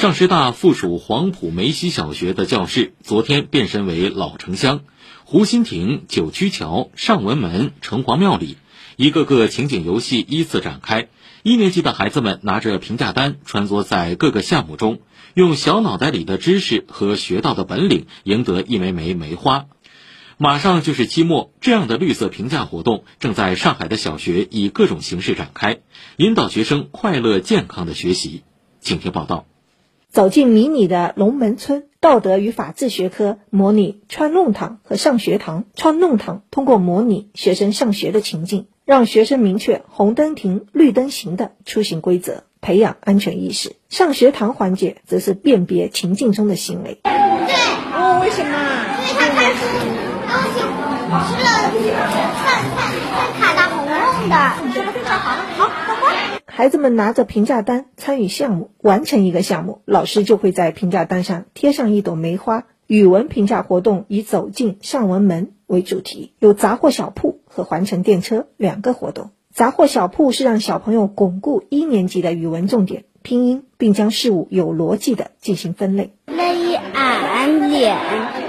上师大附属黄埔梅溪小学的教室昨天变身为老城乡，湖心亭、九曲桥、上文门、城隍庙里，一个个情景游戏依次展开。一年级的孩子们拿着评价单，穿梭在各个项目中，用小脑袋里的知识和学到的本领赢得一枚枚梅花。马上就是期末，这样的绿色评价活动正在上海的小学以各种形式展开，引导学生快乐健康的学习。请听报道。走进迷你的龙门村，道德与法治学科模拟穿弄堂和上学堂。穿弄堂通过模拟学生上学的情境，让学生明确红灯停、绿灯行的出行规则，培养安全意识。上学堂环节则是辨别情境中的行为。对，哦，为什么？因为他看书东西吃了饭菜饭卡到红红的。说的非常好，好。孩子们拿着评价单参与项目，完成一个项目，老师就会在评价单上贴上一朵梅花。语文评价活动以走进上文门为主题，有杂货小铺和环城电车两个活动。杂货小铺是让小朋友巩固一年级的语文重点拼音，并将事物有逻辑的进行分类。l an 脸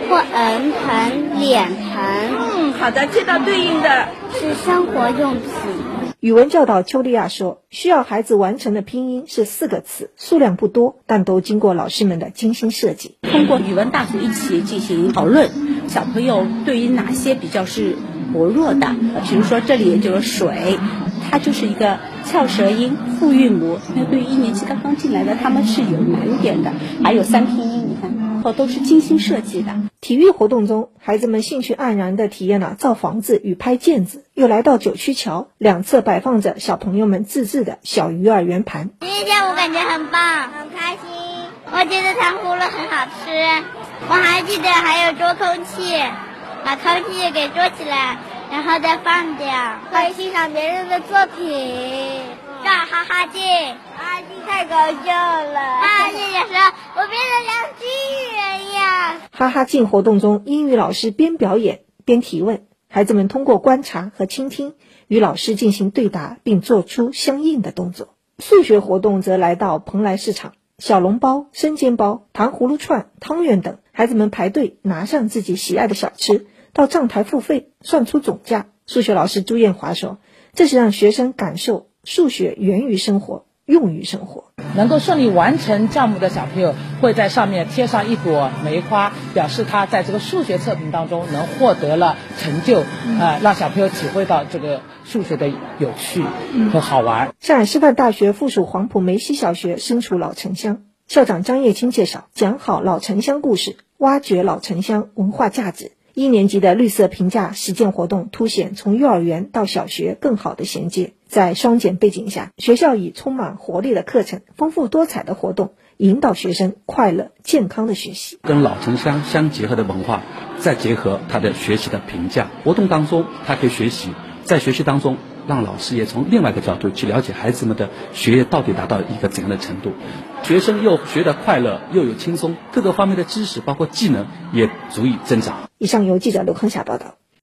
或 n 盆脸盆。嗯，好的，接到对应的是生活用品。语文教导邱丽亚说：“需要孩子完成的拼音是四个词，数量不多，但都经过老师们的精心设计。通过语文大组一起进行讨论，小朋友对于哪些比较是薄弱的？比如说这里就是水，它就是一个翘舌音复韵母。那对于一年级刚刚进来的，他们是有难点的。还有三拼音，你看。”哦，都是精心设计的。体育活动中，孩子们兴趣盎然地体验了造房子与拍毽子，又来到九曲桥，两侧摆放着小朋友们自制的小鱼儿圆盘。今天下午感觉很棒，很开心。我觉得糖葫芦很好吃。我还记得还有捉空气，把空气给捉起来，然后再放掉，可以欣赏别人的作品。哈哈镜，哈哈镜太搞笑了。哈哈镜也说：“我变得像巨人一样。”哈哈镜活动中，英语老师边表演边提问，孩子们通过观察和倾听，与老师进行对答，并做出相应的动作。数学活动则来到蓬莱市场，小笼包、生煎包、糖葫芦串、汤圆等，孩子们排队拿上自己喜爱的小吃，到账台付费，算出总价。数学老师朱艳华说：“这是让学生感受。”数学源于生活，用于生活。能够顺利完成项目的小朋友，会在上面贴上一朵梅花，表示他在这个数学测评当中能获得了成就，啊，让小朋友体会到这个数学的有趣和好玩。上海师范大学附属黄埔梅溪小学身处老城乡，校长张叶青介绍，讲好老城乡故事，挖掘老城乡文化价值。一年级的绿色评价实践活动凸显从幼儿园到小学更好的衔接。在双减背景下，学校以充满活力的课程、丰富多彩的活动，引导学生快乐健康的学习。跟老城乡相结合的文化，再结合他的学习的评价活动当中，他可以学习，在学习当中。让老师也从另外一个角度去了解孩子们的学业到底达到一个怎样的程度，学生又学得快乐又有轻松，各个方面的知识包括技能也足以增长。以上由记者刘康霞报道。